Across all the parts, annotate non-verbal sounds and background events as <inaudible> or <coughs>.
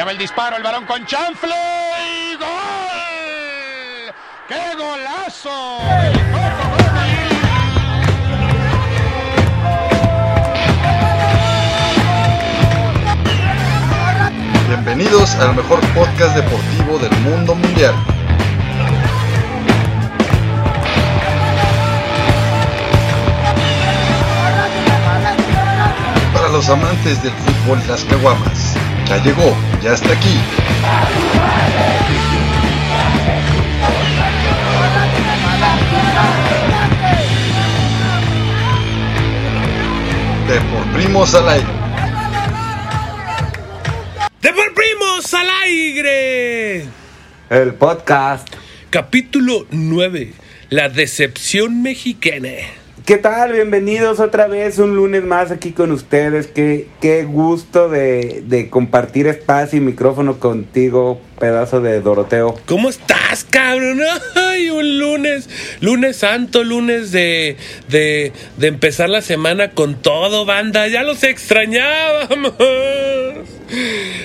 Allá va el disparo, el varón con chanfle y gol. ¡Qué golazo! Bienvenidos al mejor podcast deportivo del mundo mundial. Para los amantes del fútbol las caguamas, ya llegó, ya está aquí. De por primos al aire. ¡De por primos al aire! El podcast. Capítulo 9. La decepción mexicana. ¿Qué tal? Bienvenidos otra vez un lunes más aquí con ustedes. Qué, qué gusto de, de compartir espacio y micrófono contigo, pedazo de Doroteo. ¿Cómo estás, cabrón? <laughs> Ay, un lunes, lunes santo, lunes de, de, de empezar la semana con todo, banda. Ya los extrañábamos.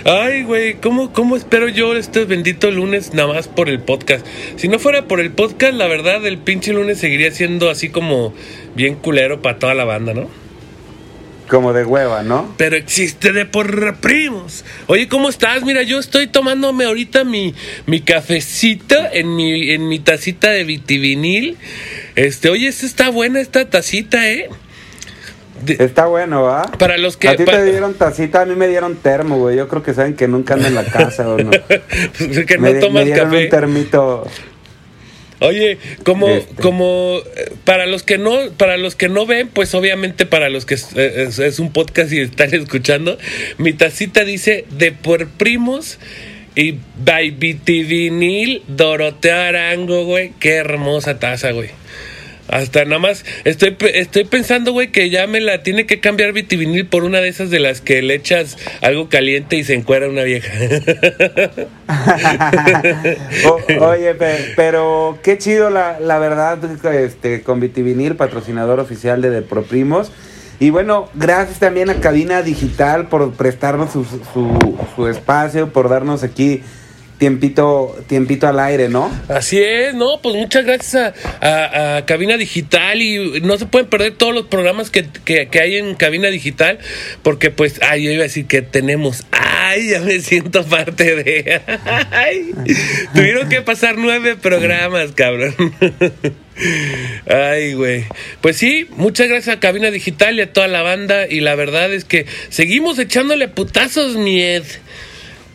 Ay, güey, ¿cómo, ¿cómo espero yo este bendito lunes nada más por el podcast? Si no fuera por el podcast, la verdad, el pinche lunes seguiría siendo así como bien culero para toda la banda, ¿no? Como de hueva, ¿no? Pero existe de por primos. Oye, ¿cómo estás? Mira, yo estoy tomándome ahorita mi, mi cafecito en mi, en mi tacita de vitivinil. Este, oye, esta está buena esta tacita, ¿eh? De- Está bueno, ¿va? para los que... a ti te dieron tacita, a mí me dieron termo, güey. Yo creo que saben que nunca ando en la casa o no. <laughs> que me, no di- tomas me dieron café. un termito. Oye, como, Este. como eh, para los que no, para los que no ven, pues obviamente para los que es, es- es un podcast y están <laughs> escuchando, mi tacita dice de por primos y by vitivinil Doroteo Arango, güey. Qué hermosa taza, güey. Hasta nada más estoy, estoy pensando, güey, que ya me la tiene que cambiar vitivinil por una de esas de las que le echas algo caliente y se encuera una vieja. <laughs> Oye, pe- pero qué chido la, la verdad, este, con Vitivinil, patrocinador oficial de Deproprimos. Y bueno, gracias también a Cabina Digital por prestarnos su, su espacio, por darnos aquí tiempito, tiempito al aire, ¿no? Así es, no, pues muchas gracias a, a- Cabina Digital y no se pueden perder todos los programas que, que- que hay en Cabina Digital porque pues, ay, yo iba a decir que tenemos, ay, ya me siento parte de, <laughs> tuvieron que pasar nueve programas, cabrón. <laughs> Ay, güey. Pues sí, muchas gracias a Cabina Digital y a toda la banda y la verdad es que seguimos echándole putazos, mied.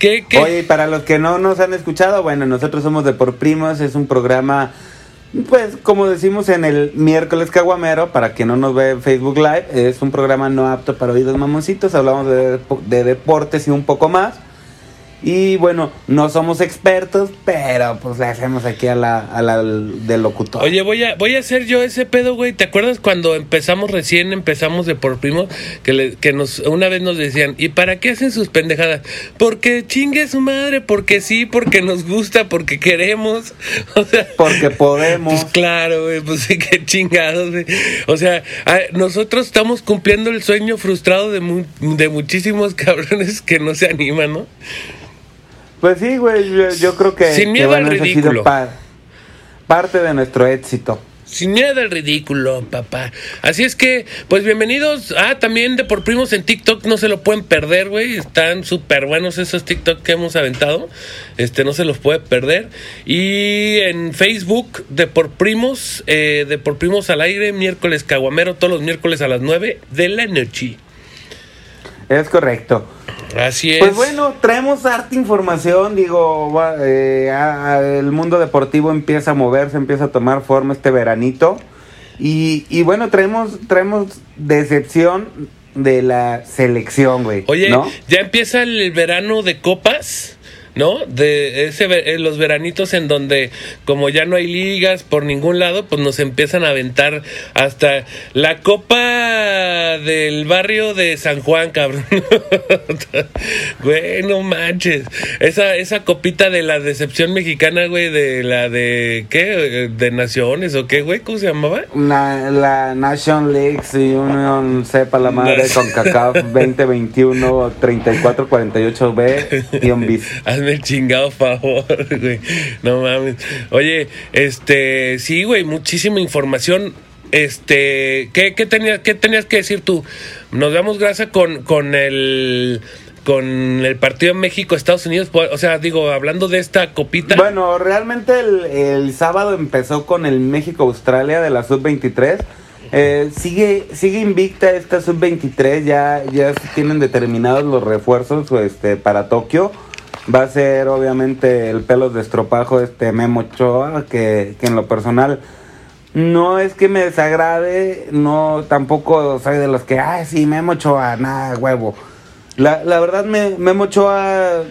¿Qué, qué? Oye, para los que no nos han escuchado, bueno, nosotros somos de Por Primos, es un programa, pues como decimos en el miércoles caguamero, para que no nos ve en Facebook Live, es un programa no apto para oídos mamoncitos, hablamos de, de deportes y un poco más. Y bueno, no somos expertos, pero pues le hacemos aquí a la, a la del locutor. Oye, voy a, voy a hacer yo ese pedo, güey. ¿Te acuerdas cuando empezamos recién, empezamos de por primo, que, le- que nos, una vez nos decían, ¿y para qué hacen sus pendejadas? Porque chingue su madre, porque sí, porque nos gusta, porque queremos. <laughs> O sea, Porque podemos. pues claro, güey, pues <laughs> sí, qué chingados, güey. O sea, a- nosotros estamos cumpliendo el sueño frustrado de, mu- de muchísimos <laughs> cabrones que no se animan, ¿no? Pues sí, güey, yo, yo creo que, Sin que, miedo al ha sido ridículo. pa- parte de nuestro éxito. Sin miedo al ridículo, papá. Así es que, pues bienvenidos. Ah, también de por primos en TikTok, no se lo pueden perder, güey. Están súper buenos esos TikTok que hemos aventado. Este, no se los puede perder. Y en Facebook, de por primos, eh, de por primos al aire, miércoles caguamero, todos los miércoles a las 9 de la noche. Es correcto. Así es. Pues bueno, traemos harta información, digo, va- eh, a- a- el mundo deportivo empieza a moverse, empieza a tomar forma este veranito. Y, y bueno, traemos, traemos decepción de la selección, güey. Oye, ¿no? ya empieza el verano de copas. ¿No? De ese, eh, los veranitos en donde como ya no hay ligas por ningún lado, pues nos empiezan a aventar hasta la copa del barrio de San Juan, cabrón. <laughs> güey, no manches. Esa, esa copita de la decepción mexicana, güey, de la de, ¿qué? De Naciones o qué, güey, ¿cómo se llamaba? La, la Nation League y Union sepa la madre <laughs> con CACAF 2021 3448B y un bis. <laughs> <laughs> Hazme el chingado favor, güey. No mames. Oye, este, sí, güey, muchísima información. Este, ¿qué, qué, tenías, ¿qué tenías que decir tú? Nos damos grasa con, con el con el partido México-Estados Unidos. O sea, digo, hablando de esta copita. Bueno, realmente el, sábado empezó con el México-Australia de la sub-23. Eh, sigue, sigue invicta esta sub-23, ya, ya se tienen determinados los refuerzos este, para Tokio. Va a ser obviamente el pelo de estropajo este Memo Ochoa, que, que en lo personal no es que me desagrade, no tampoco soy de los que, ay, sí, Memo Ochoa, nada, huevo. La, la verdad, me, Memo Ochoa,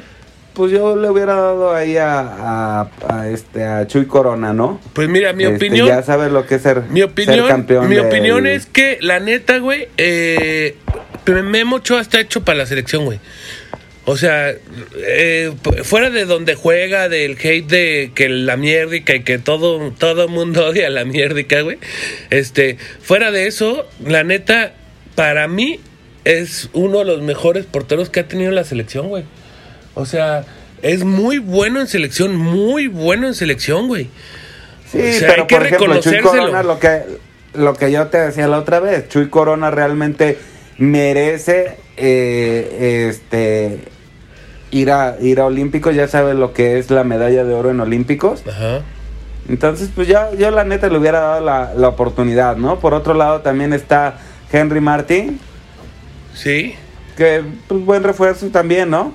pues yo le hubiera dado ahí a, a, a este, a Chuy Corona, ¿no? pues mira, mi Este, opinión. Ya sabes lo que es ser, Mi opinión, ser campeón. mi del- opinión es que la neta, güey, eh, Memo Ochoa está hecho para la selección, güey. O sea, eh, fuera de donde juega, del hate de que la mierdica y que todo todo mundo <laughs> odia la mierdica, güey. Este, fuera de eso, la neta, para mí es uno de los mejores porteros que ha tenido la selección, güey. O sea, es muy bueno en selección, muy bueno en selección, güey. Sí, O sea, pero hay que por ejemplo, Chuy. Corona, lo que, lo que yo te decía la otra vez, Chuy Corona realmente merece eh, este ir a ir a Olímpicos, ya sabes lo que es la medalla de oro en Olímpicos. Ajá. Entonces, pues ya yo la neta le hubiera dado la, la oportunidad, ¿no? Por otro lado también está Henry Martin, Sí. que pues buen refuerzo también, ¿no?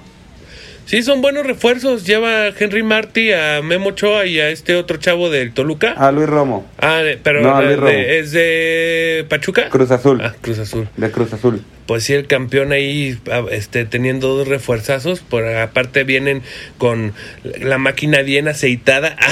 Sí, son buenos refuerzos. Lleva a Henry Martí, a Memo Ochoa y a este otro chavo del Toluca. A Luis Romo, Ah, pero No, de- Romo. de- es de Pachuca. Cruz Azul, Ah, Cruz Azul. de Cruz Azul. Pues sí, el campeón ahí, ah, este, teniendo dos refuerzazos, por aparte vienen con la máquina bien aceitada. <laughs>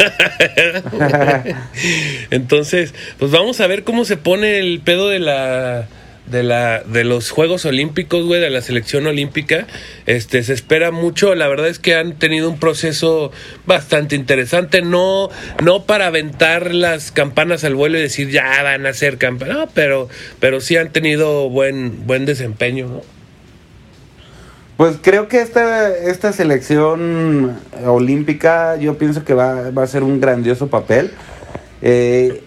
<laughs> Entonces, pues vamos a ver cómo se pone el pedo de la de la de los Juegos Olímpicos, güey, de la selección olímpica. Este se espera mucho, la verdad es que han tenido un proceso bastante interesante, no no para aventar las campanas al vuelo y decir ya van a ser campeones, no, pero pero sí han tenido buen buen desempeño, ¿no? Pues creo que esta, esta selección olímpica yo pienso que va, va a ser un grandioso papel. Eh,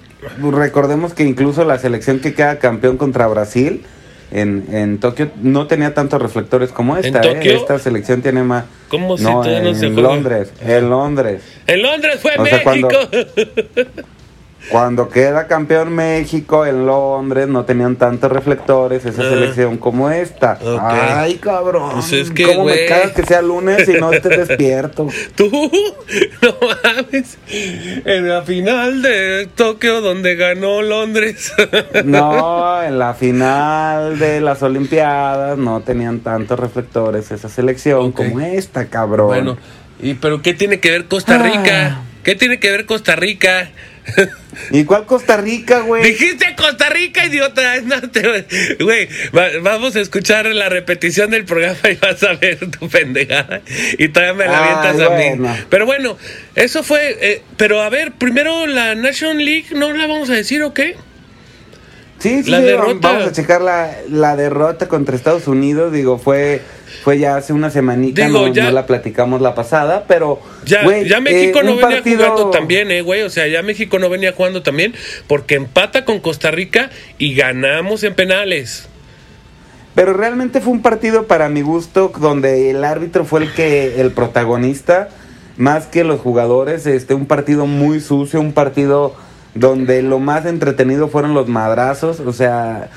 recordemos que incluso la selección que queda campeón contra Brasil en, en Tokio no tenía tantos reflectores como esta. ¿En ¿eh? Esta selección tiene más... ¿Cómo si no, en se juega? Londres, en Londres. En Londres fue O sea, México. Cuando queda campeón México en Londres no tenían tantos reflectores esa Ah. selección como esta. Ay, cabrón. Pues es que, ¿Cómo me cagas que sea lunes y no estés despierto? <laughs> Tú, no mames. En la final de Tokio donde ganó Londres. <laughs> No, en la final de las Olimpiadas no tenían tantos reflectores esa selección como esta, cabrón. Bueno, ¿y pero qué tiene que ver Costa Rica? Ah. ¿Qué tiene que ver Costa Rica? ¿Y cuál Costa Rica, güey? Dijiste Costa Rica, idiota. No te- Güey, va- vamos a escuchar la repetición del programa y vas a ver tu pendejada. Y todavía me la avientas a mí. Pero bueno, eso fue. eh, pero a ver, primero la National League, ¿no la vamos a decir o qué? Sí, sí, La sí, derrota. vamos a checar la, la derrota contra Estados Unidos. Digo, fue, fue ya hace una semanita, Digo, no, ya- no la platicamos la pasada, pero... Ya, ya México eh, no venía partido- jugando también, eh, güey. O sea, ya México no venía jugando también porque empata con Costa Rica y ganamos en penales. Pero realmente fue un partido para mi gusto donde el árbitro fue el que el protagonista más que los jugadores, este un partido muy sucio, un partido donde lo más entretenido fueron los madrazos, o sea,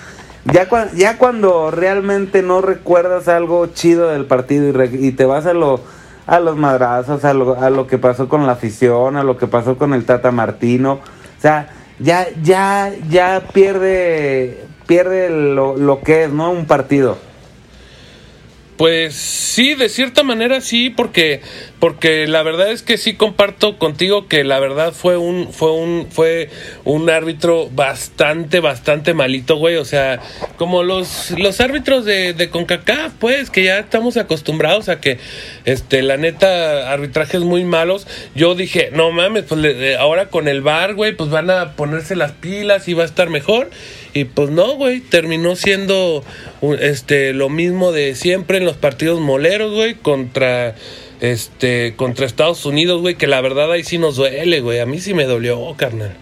ya ya cuando realmente no recuerdas algo chido del partido y, re- y te vas a lo a los madrazos, a lo, a lo que pasó con la afición, a lo que pasó con el Tata Martino, o sea, ya ya ya pierde pierde lo, lo que es, ¿no? Un partido. Pues sí, de cierta manera sí, porque porque la verdad es que sí comparto contigo que la verdad fue un fue un fue un árbitro bastante bastante malito, güey, o sea, como los los árbitros de de CONCACAF, pues que ya estamos acostumbrados a que este la neta arbitrajes muy malos. Yo dije, "No mames, pues le- ahora con el VAR, güey, pues van a ponerse las pilas y va a estar mejor." Y pues no, güey, terminó siendo este lo mismo de siempre en los partidos moleros, güey, contra este contra Estados Unidos, güey, que la verdad ahí sí nos duele, güey. A mí sí me dolió, carnal.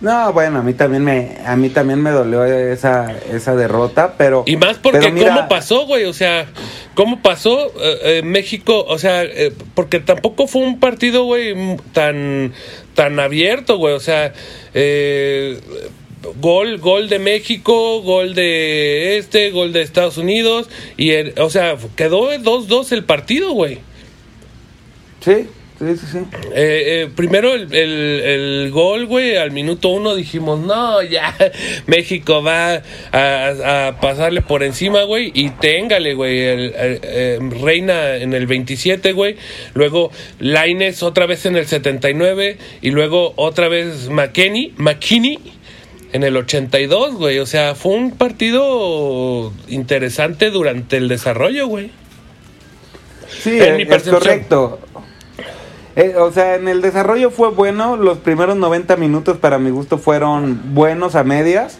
No, bueno, a mí también me, a mí también me dolió esa, esa derrota, pero... Y más porque mira, cómo pasó, güey, o sea, cómo pasó eh, eh, México, o sea, eh, porque tampoco fue un partido, güey, tan tan abierto, güey, o sea, eh, gol gol de México, gol de este, gol de Estados Unidos y el- o sea, quedó 2-2 el partido, güey. Sí, sí, sí, sí. Eh, eh, primero el, el- el gol, güey, al minuto uno dijimos, no, ya, <laughs> México va a, a pasarle por encima, güey, y téngale, güey, el, el, eh, Reina en el 27, güey, luego Laines otra vez en el 79, y luego otra vez McKinney, McKinney en el 82, güey, o sea, fue un partido interesante durante el desarrollo, güey. Sí, En mi es, correcto. Eh, o sea, en el desarrollo fue bueno. Los primeros 90 minutos para mi gusto fueron buenos a medias.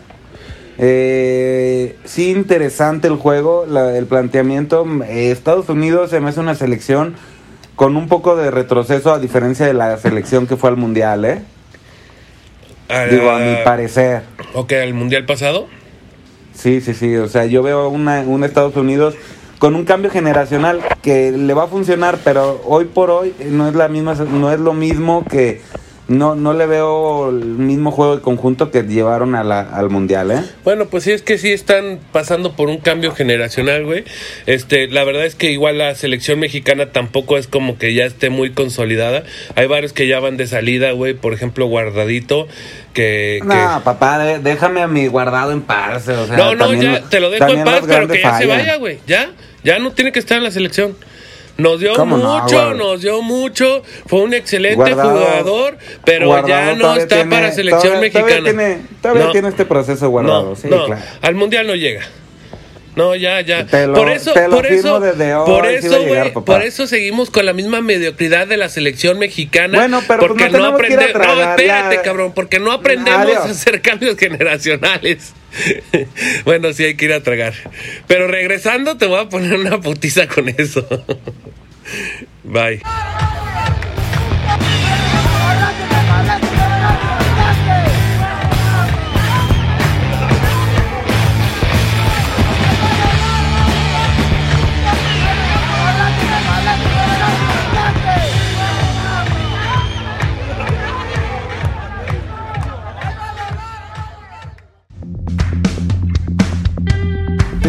Eh, sí, interesante el juego, la- el planteamiento. Eh, Estados Unidos se me hace una selección con un poco de retroceso a diferencia de la selección que fue al Mundial, ¿eh? Digo, a mi parecer. Ok, el mundial pasado. Sí, sí, sí. O sea, yo veo una, un Estados Unidos con un cambio generacional que le va a funcionar, pero hoy por hoy no es la misma, no es lo mismo que no, no le veo el mismo juego de conjunto que llevaron a la- al mundial, ¿eh? Bueno, pues sí es que sí están pasando por un cambio generacional, güey. Este, la verdad es que igual la selección mexicana tampoco es como que ya esté muy consolidada. Hay varios que ya van de salida, güey. Por ejemplo, Guardadito, que... que- No, papá, déjame a mi guardado en paz. O sea, no, no, también ya te lo dejo en paz, pero que ya se vaya, güey. Ya, ya no tiene que estar en la selección. Nos dio ¿Cómo no, mucho, güey? nos dio mucho. Fue un excelente Guardado- jugador, pero Guardado ya no está tiene- para selección todavía- mexicana. Todavía tiene, todavía No. tiene este proceso guardado, no, sí, no, claro. al mundial no llega. No, ya, ya. Te lo- por eso, te lo por eso, desde hoy, por eso, llegar, por eso seguimos con la misma mediocridad de la selección mexicana. Bueno, pero pues porque no tenemos que ir a aprende- No, espérate, cabrón, porque no aprendemos Adiós. a hacer cambios generacionales. <laughs> bueno, sí hay que ir a tragar. Pero regresando te voy a poner una putiza con eso. <laughs> Bye.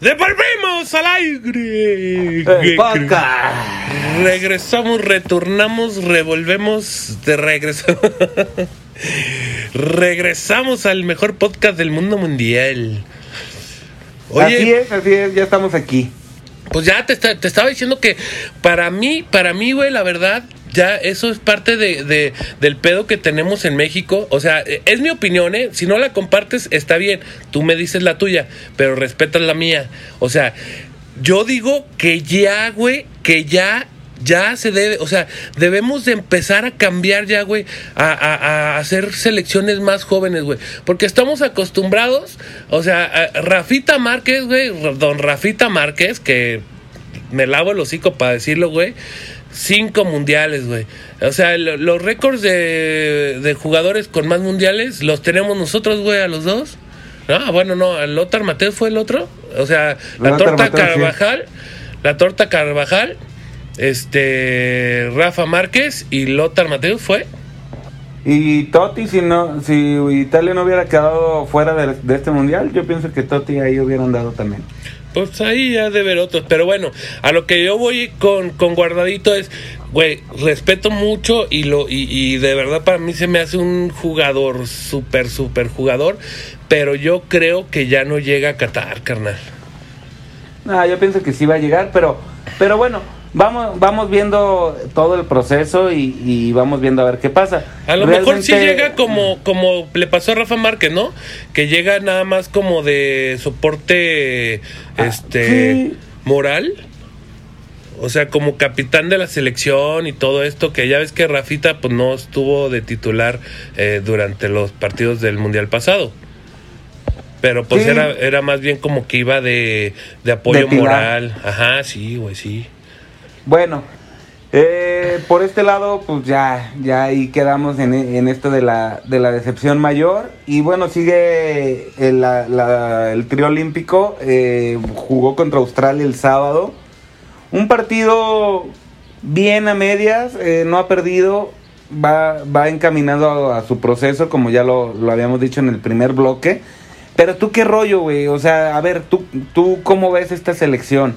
¡Devolvemos al aire! El podcast. Regresamos, retornamos, revolvemos, de regreso. <laughs> Regresamos al mejor podcast del mundo mundial. Así es, así es, ya estamos aquí. Pues ya te, te estaba diciendo que para mí, para mí, güey, la verdad, ya eso es parte de, de- del pedo que tenemos en México. O sea, eh, es mi opinión, ¿eh? Si no la compartes, está bien. Tú me dices la tuya, pero respetas la mía. O sea, yo digo que ya, güey, que ya ya se debe, o sea, debemos de empezar a cambiar ya, güey, a, a- hacer selecciones más jóvenes, güey. Porque estamos acostumbrados, o sea, Rafita Márquez, güey, don Rafita Márquez, que me lavo el hocico para decirlo, güey. Cinco mundiales, güey. O sea, lo- los récords de, de jugadores con más mundiales los tenemos nosotros, güey, a los dos. Ah, bueno, no, el Lothar Mateus fue el otro. O sea, la Lothar torta sí. Carvajal, la torta Carvajal, este Rafa Márquez y Lothar Mateus fue. Y Totti, si no, si Italia no hubiera quedado fuera de, de este mundial, yo pienso que Totti ahí hubiera andado también. Pues ahí ya de ver otros. Pero bueno, a lo que yo voy con, con guardadito es, güey, respeto mucho y lo y, y de verdad para mí se me hace un jugador, súper, súper jugador. Pero yo creo que ya no llega a Qatar, carnal. No, yo pienso que sí va a llegar, pero, pero bueno, vamos, vamos viendo todo el proceso y, y vamos viendo a ver qué pasa. A lo mejor sí llega como, como le pasó a Rafa Márquez, ¿no? Que llega nada más como de soporte este sí. moral. O sea, como capitán de la selección y todo esto, que ya ves que Rafita pues no estuvo de titular eh, durante los partidos del Mundial pasado. Pero pues Sí. era, era más bien como que iba de, de apoyo De moral. Ajá, sí, güey, sí. Bueno, eh, por este lado, pues ya, ya ahí quedamos en, esto de la, de la decepción mayor. Y bueno, sigue el, la- el trío olímpico. eh, jugó contra Australia el sábado. Un partido bien a medias, eh, no ha perdido. Va, va encaminado a, a su proceso, como ya lo, lo habíamos dicho en el primer bloque. Pero tú qué rollo, güey. O sea, a ver, tú, tú cómo ves esta selección.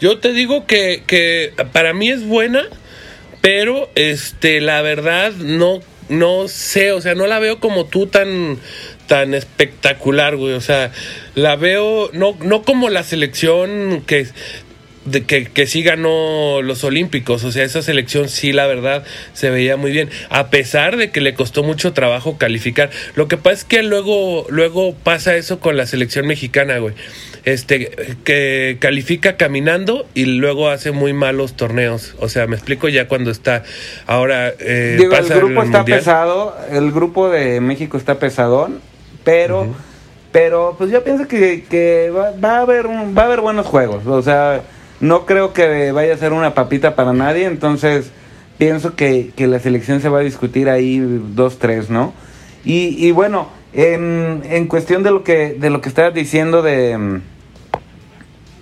Yo te digo que, que para mí es buena, pero este la verdad no no sé, o sea, no la veo como tú tan tan espectacular, güey, o sea, la veo no no como la selección que de que, que sí ganó los Olímpicos, o sea, esa selección sí, la verdad, se veía muy bien, a pesar de que le costó mucho trabajo calificar. Lo que pasa es que luego, luego pasa eso con la selección mexicana, güey. Este, que califica caminando y luego hace muy malos torneos. O sea, me explico ya cuando está ahora. Eh, Digo, el grupo está Mundial. pesado, el grupo de México está pesadón, pero, pero pues yo pienso que, que va, va a haber un- va a haber buenos juegos, o sea, no creo que vaya a ser una papita para nadie, entonces pienso que, que la selección se va a discutir ahí dos tres, ¿no? Y, y bueno, en, en cuestión de lo que de lo que estabas diciendo de mm,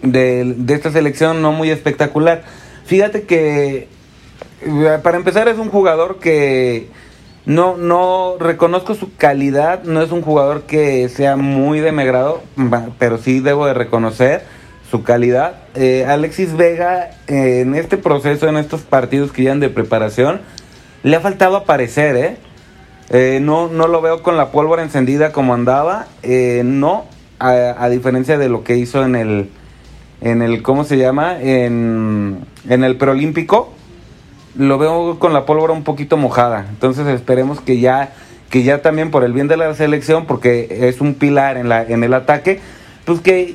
de, esta selección no muy espectacular. Fíjate que eh, para empezar es un jugador que no no reconozco su calidad, no es un jugador que sea muy de pero sí debo de reconocer su calidad. Eh, Alexis Vega en este proceso, en estos partidos que llevan de preparación, le ha faltado aparecer, ¿eh? Eh, no, no lo veo con la pólvora encendida como andaba. eh, no, a, diferencia de lo que hizo en el, en el ¿cómo se llama? En, en el preolímpico. Lo veo con la pólvora un poquito mojada. Entonces esperemos que ya, que ya también por el bien de la selección, porque es un pilar en, la, en el ataque, pues que,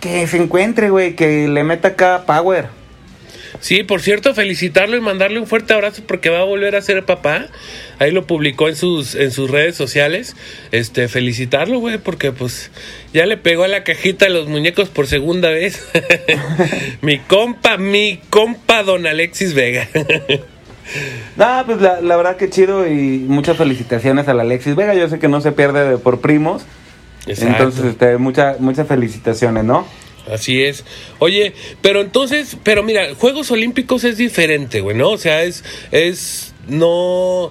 que se encuentre, güey, que le meta acá power. Sí, por cierto, felicitarlo y mandarle un fuerte abrazo porque va a volver a ser papá. Ahí lo publicó en sus en sus redes sociales. Este, felicitarlo, güey, porque pues ya le pegó a la cajita de los muñecos por segunda vez. <laughs> mi compa, mi compa Don Alexis Vega. <laughs> No, pues la, la verdad que chido y muchas felicitaciones al Alexis Vega. Yo sé que no se pierde de por primos. Exacto. Entonces, este, mucha- muchas felicitaciones, ¿no? Así es. Oye, pero entonces, pero mira, Juegos Olímpicos es diferente, güey, ¿no? O sea, es, es, no,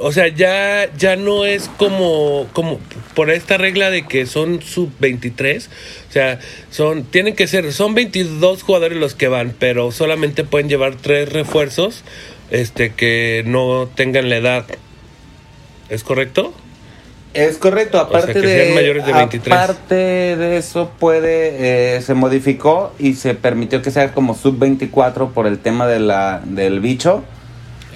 o sea, ya, ya no es como, como por esta regla de que son sub 23, o sea, son, tienen que ser, son 22 jugadores los que van, pero solamente pueden llevar tres refuerzos, este, que no tengan la edad. ¿Es correcto? Es correcto, aparte de mayores de 23. aparte de eso puede eh, se modificó y se permitió que sea como sub 24 por el tema de la del bicho,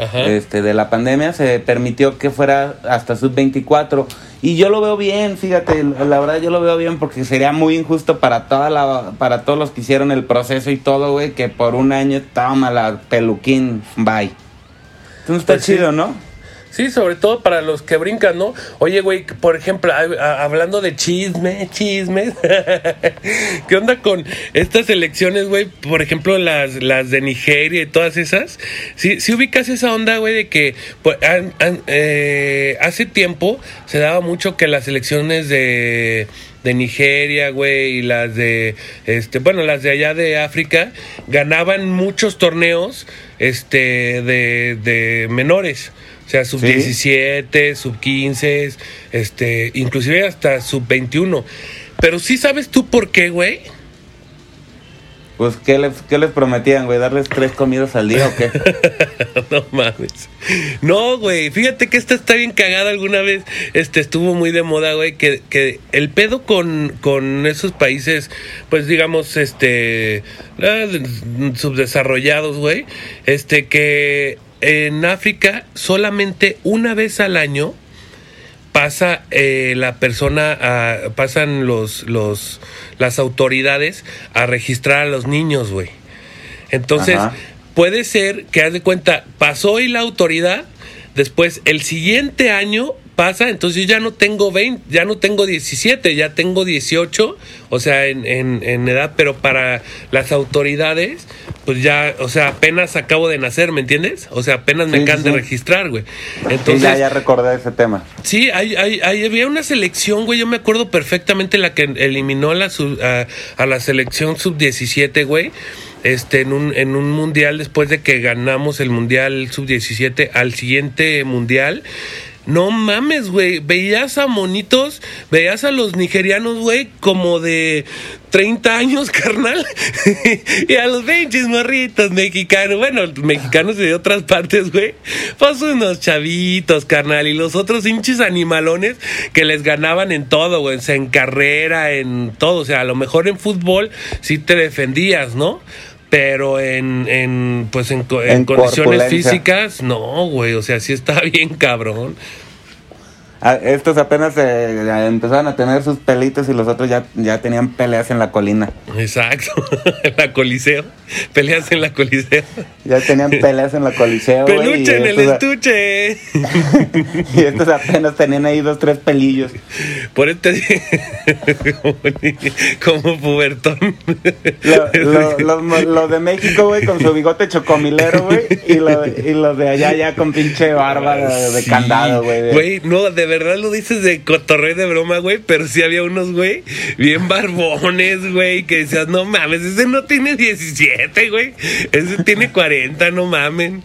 Ajá. este de la pandemia se permitió que fuera hasta sub 24 Y yo lo veo bien, fíjate, la verdad yo lo veo bien porque sería muy injusto para toda la para todos los que hicieron el proceso y todo, güey, que por un año toma la peluquín, bye. Entonces está Pues sí. chido, ¿no? Sí, sobre todo para los que brincan, ¿no? Oye, güey, por ejemplo, hablando de chisme, chismes, <laughs> ¿qué onda con estas elecciones, güey? Por ejemplo, las, las de Nigeria y todas esas. Sí, sí ubicas esa onda, güey, de que pues, eh, hace tiempo se daba mucho que las elecciones de de Nigeria, güey, y las de, este, bueno, las de allá de África, ganaban muchos torneos, este, de, de menores. O sea, sub 17, sub 15, este, inclusive hasta sub 21. Pero sí sabes tú por qué, güey. Pues, ¿qué les, qué les prometían, güey? ¿Darles tres comidas al día o qué? <laughs> no mames. No, güey. Fíjate que esta está bien cagada alguna vez. Este estuvo muy de moda, güey. Que, que el pedo con, con esos países, pues digamos, este. ah, subdesarrollados, güey. Este que en África solamente una vez al año pasa eh, la persona a- pasan los los las autoridades a registrar a los niños güey entonces Ajá. puede ser que haz de cuenta pasó hoy la autoridad después el siguiente año pasa entonces yo ya no tengo 20 ya no tengo 17 ya tengo 18 o sea en, en, en edad pero para las autoridades pues ya o sea apenas acabo de nacer me entiendes o sea apenas me Sí, sí, acaban de sí. registrar güey Sí, entonces ya, ya recordé ese tema. Sí, hay, hay, hay- había una selección, güey. Yo me acuerdo perfectamente la que eliminó a la, sub- a, a la selección sub-17, güey. Este, en un, en un mundial, después de que ganamos el mundial sub-17, al siguiente mundial. No mames, güey. Veías a monitos, veías a los nigerianos, güey, como de 30 años, <laughs> carnal. y a los 20 morritos mexicanos, bueno, mexicanos de otras partes, güey. Pues unos chavitos, carnal. Y los otros hinches animalones que les ganaban en todo, güey. O sea, en carrera, en todo. O sea, a lo mejor en fútbol sí te defendías, ¿no? Pero en, en pues en, en En condiciones físicas, no, güey. O sea, sí está <laughs> bien cabrón. Ah, Estos apenas eh, empezaron a tener sus pelitos y los otros ya, ya tenían peleas en la colina. Exacto. <laughs> la coliseo. Peleas en la coliseo. Ya tenían peleas en la coliseo. Peluche en el estuche. <laughs> Y estos apenas tenían ahí dos, tres pelillos. Por este <laughs> como, como pubertón. Lo, lo- los mo- los de México, güey, con su bigote chocomilero, güey. Y, lo- y los de allá ya con pinche barba de, de Sí, candado, güey. Güey, no, de verdad lo dices de cotorreo de broma, güey, pero sí había unos, güey, bien barbones, güey, que decías, no mames, ese no tiene 17, güey, ese tiene <laughs> 40, no mamen.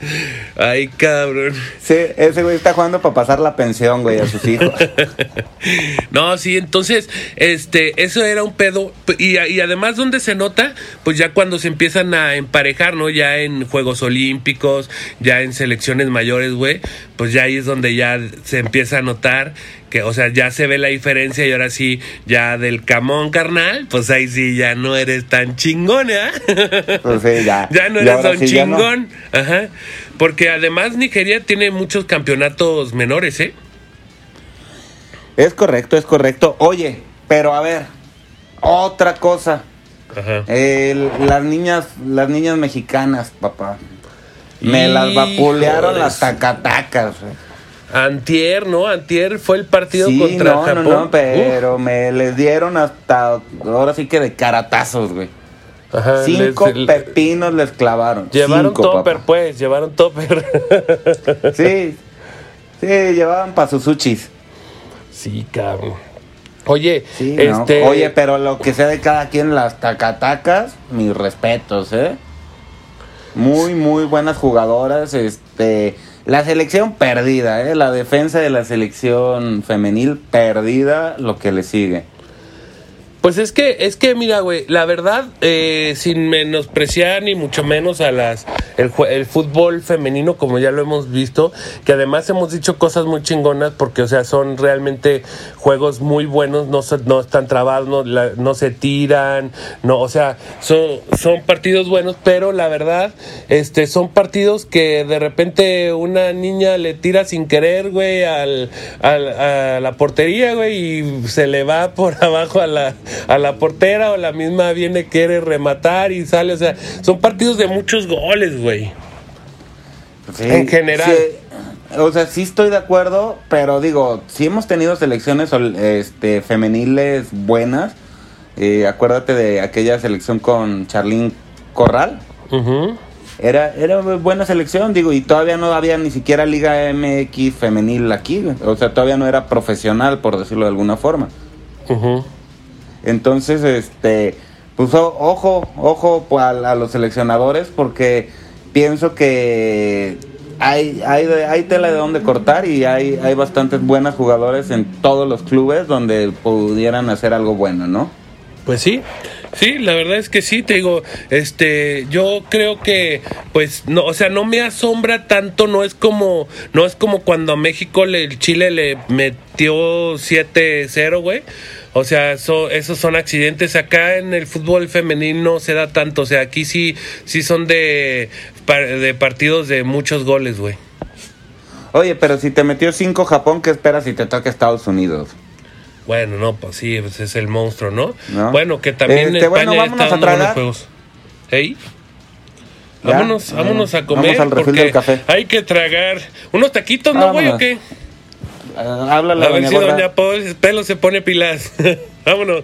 Ay, cabrón. Sí, ese güey está jugando para pasar la pensión, güey, a sus hijos. <laughs> No, sí, entonces, este, eso era un pedo. Y, y además, donde se nota? Pues ya cuando se empiezan a emparejar, ¿no? Ya en Juegos Olímpicos, ya en selecciones mayores, güey. Pues ya ahí es donde ya se empieza a notar que, o sea, ya se ve la diferencia y ahora sí, ya del camón carnal, pues ahí sí ya no eres tan chingón, ¿eh? Pues sí, ya. <laughs> ya no eres tan sí, ya no. chingón. Ajá. Porque además Nigeria tiene muchos campeonatos menores, ¿eh? Es correcto, es correcto. Oye, pero a ver, otra cosa. Ajá. Las niñas, las niñas mexicanas, papá. Me las vapulearon las tacatacas. güey. Antier, ¿no? Antier fue el partido Sí, contra no, Japón. no, no, pero me les dieron hasta ahora sí que de caratazos, güey. Ajá, Cinco les- pepinos les clavaron. Llevaron Cinco, topper, papá. pues, llevaron topper. <laughs> Sí, sí, llevaban pa' sus uchis. sí, cabrón. Oye, Sí, ¿no? este. Oye, pero lo que sea de cada quien, las tacatacas, mis respetos, ¿eh? Muy, muy buenas jugadoras. Este, la selección perdida, ¿eh? La defensa de la selección femenil perdida, lo que le sigue. Pues es que, es que, mira, güey, la verdad, eh, sin menospreciar ni mucho menos a las el, el fútbol femenino, como ya lo hemos visto, que además hemos dicho cosas muy chingonas, porque, o sea, son realmente juegos muy buenos, no, no están trabados, no, la- no se tiran, no, o sea, son, son partidos buenos, pero la verdad, este, son partidos que de repente una niña le tira sin querer, güey, al, al- a la portería, güey, y se le va por <laughs> abajo a la, a la portera o la misma viene, quiere rematar y sale, o sea, son partidos de muchos goles, güey. Sí, En general. sí, o sea, sí estoy de acuerdo, pero digo, si hemos tenido selecciones este, femeniles buenas. eh, acuérdate de aquella selección con Charlín Corral. Era, era buena selección, digo, y todavía no había ni siquiera Liga MX femenil aquí. O sea, todavía no era profesional, por decirlo de alguna forma. Entonces, este, pues ojo, ojo a, a los seleccionadores porque pienso que hay, hay, hay tela de donde cortar y hay, hay bastantes buenas jugadores en todos los clubes donde pudieran hacer algo bueno, ¿no? Pues sí, sí, la verdad es que sí, te digo, este, yo creo que, pues, no, o sea, no me asombra tanto, no es como, no es como cuando a México le- el Chile le metió 7-0, güey. O sea, eso- esos son accidentes. Acá en el fútbol femenino no se da tanto. O sea, aquí sí, sí son de, de partidos de muchos goles, güey. Oye, pero si te metió 5 Japón, ¿qué esperas si te toca Estados Unidos? Bueno, no, pues sí, pues es el monstruo, ¿no? ¿No? Bueno, que también Este, España bueno, está a dando buenos juegos. ¿Ey? Ya, Vámonos, vámonos a vamos comer al refil porque del café. hay que tragar unos taquitos, ¿no, güey, o qué? Ah, háblale A a ver si doña Pol- Pelo se pone pilas. <laughs> vámonos.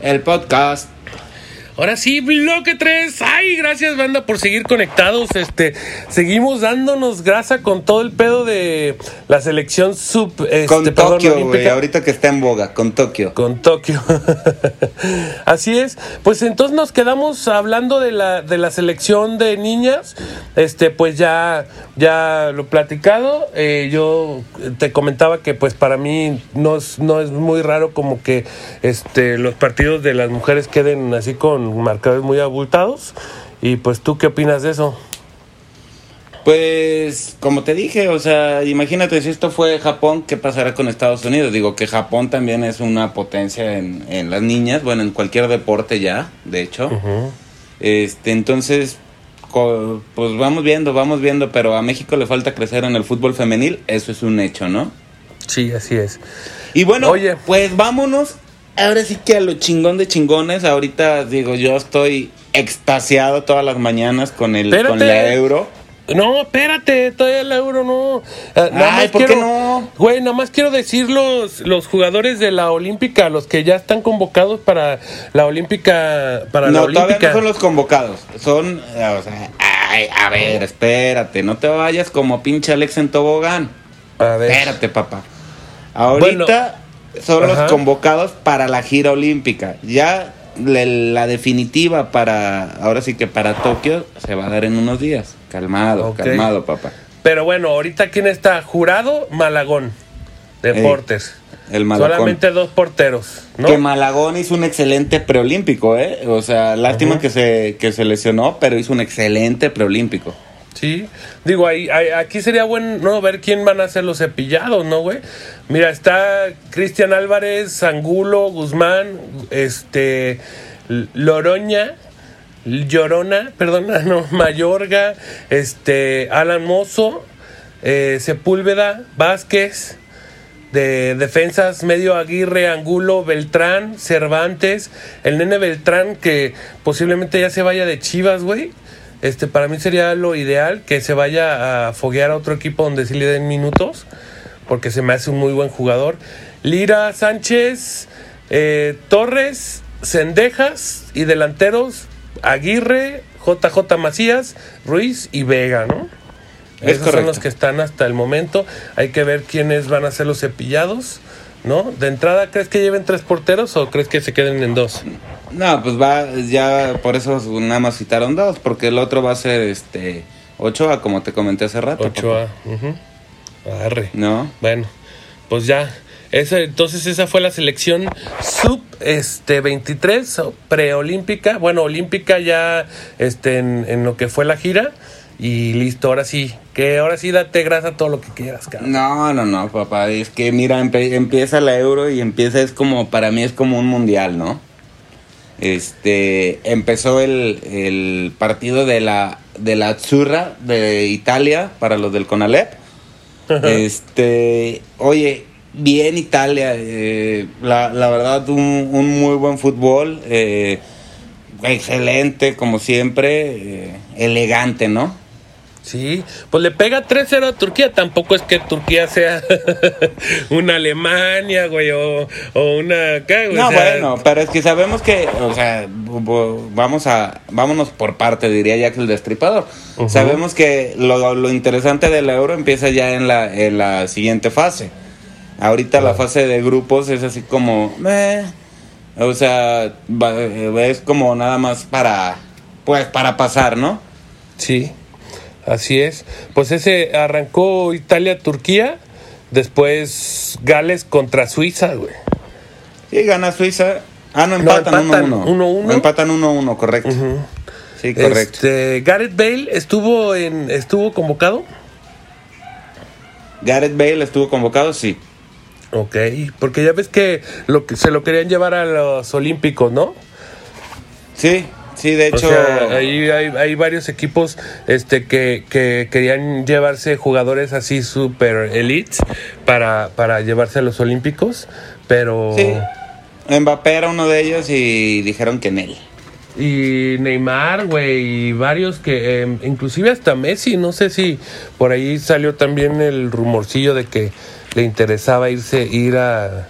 El podcast. Ahora sí, bloque 3. Ay, gracias, banda, por seguir conectados. Este, seguimos dándonos grasa con todo el pedo de la selección sub. Este, Con perdón, Tokio, güey. Ahorita que está en boga, con Tokio. Con Tokio. <laughs> Así es. Pues entonces nos quedamos hablando de la, de la selección de niñas. Este, pues ya, ya lo platicado. Eh, yo te comentaba que pues para mí no es, no es muy raro como que este, los partidos de las mujeres queden así con marcadores muy abultados. Y pues tú qué opinas de eso? Pues, como te dije, o sea, imagínate si esto fue Japón, ¿qué pasará con Estados Unidos? Digo que Japón también es una potencia en, en las niñas, bueno, en cualquier deporte ya, de hecho. Este, entonces, pues vamos viendo, vamos viendo, pero a México le falta crecer en el fútbol femenil, eso es un hecho, ¿no? Sí, así es. Y bueno, Oye. pues vámonos. Ahora sí que a lo chingón de chingones. Ahorita digo, yo estoy extasiado todas las mañanas con el con la euro. No, espérate, todavía el euro no. Nada Ay, más ¿por qué no? Güey, nada más quiero decir los, los jugadores de la Olímpica, los que ya están convocados para la Olímpica. Para la no, todavía Olímpica. no son los convocados. Son, eh, o sea, ay, a ver, espérate, no te vayas como pinche Alex en tobogán. A ver. Espérate, papá. Ahorita son Ajá. los convocados para la gira olímpica. Ya le- la definitiva para, ahora sí que para Tokio se va a dar en unos días. Calmado, calmado, papá. Pero bueno, ahorita quién está jurado, Malagón, Deportes. el Malagón. Solamente dos porteros, ¿no? Que Malagón hizo un excelente preolímpico, ¿eh? O sea, lástima que, se, que se lesionó, pero hizo un excelente preolímpico. Sí, digo, ahí, aquí sería bueno ver quién van a ser los cepillados, ¿no, güey? Mira, está Cristian Álvarez, Angulo, Guzmán, este, Loroña, Llorona, perdón, <laughs> no, Mayorga, este, Alan Mozo, eh, Sepúlveda, Vázquez, de defensas medio Aguirre, Angulo, Beltrán, Cervantes, el nene Beltrán que posiblemente ya se vaya de Chivas, güey. Este, para mí sería lo ideal que se vaya a foguear a otro equipo donde sí le den minutos, porque se me hace un muy buen jugador. Lira, Sánchez, eh, Torres, Cendejas y delanteros Aguirre, JJ Macías, Ruiz y Vega, ¿no? Es Esos son los que están hasta el momento. Hay que ver quiénes van a ser los cepillados, ¿no? De entrada, ¿crees que lleven tres porteros o crees que se queden en dos? No, pues va, ya por eso nada más citaron dos, porque el otro va a ser este Ochoa, como te comenté hace rato. Ochoa. Arre. ¿No? Bueno, pues ya. Esa, entonces esa fue la selección sub este 23 o preolímpica, bueno, olímpica ya este en, en lo que fue la gira y listo, ahora sí, que ahora sí date grasa todo lo que quieras, cabrón. No, no, no, papá. Es que mira, empieza la euro y empieza, es como, para mí es como un mundial, ¿no? Este, empezó el, el partido de la, de la Azzurra de Italia para los del Conalep. Este, oye, bien Italia, eh, la, la verdad, un, un muy buen fútbol, eh, excelente como siempre, eh, elegante, ¿no? Sí, pues le pega 3-0 a Turquía. Tampoco es que Turquía sea <laughs> una Alemania, güey, o, o una. güey, No, o sea, bueno, pero es que sabemos que, o sea, vamos a, vámonos por parte, diría Jack el Destripador. Sabemos que lo, lo interesante del euro empieza ya en la, en la siguiente fase. Ahorita la fase de grupos es así como, meh, o sea, va- es como nada más para, pues, para pasar, ¿no? Sí, así es. Pues ese arrancó Italia-Turquía, después Gales contra Suiza, güey. Y gana Suiza. Ah, no, No, empatan empatan 1-1. 1-1. Empatan 1-1, correcto. Sí, correcto. Este, Gareth Bale estuvo en estuvo convocado. Gareth Bale estuvo convocado, sí. Ok, porque ya ves que lo que se lo querían llevar a los Olímpicos, ¿no? Sí, sí, de O hecho. sea, ahí hay, hay varios equipos este, que, que querían llevarse jugadores así super elites para, para llevarse a los Olímpicos, pero... Sí. Mbappé era uno de ellos y dijeron que en él. Y Neymar, güey, y varios que, eh, inclusive hasta Messi, no sé si por ahí salió también el rumorcillo de que le interesaba irse, ir a,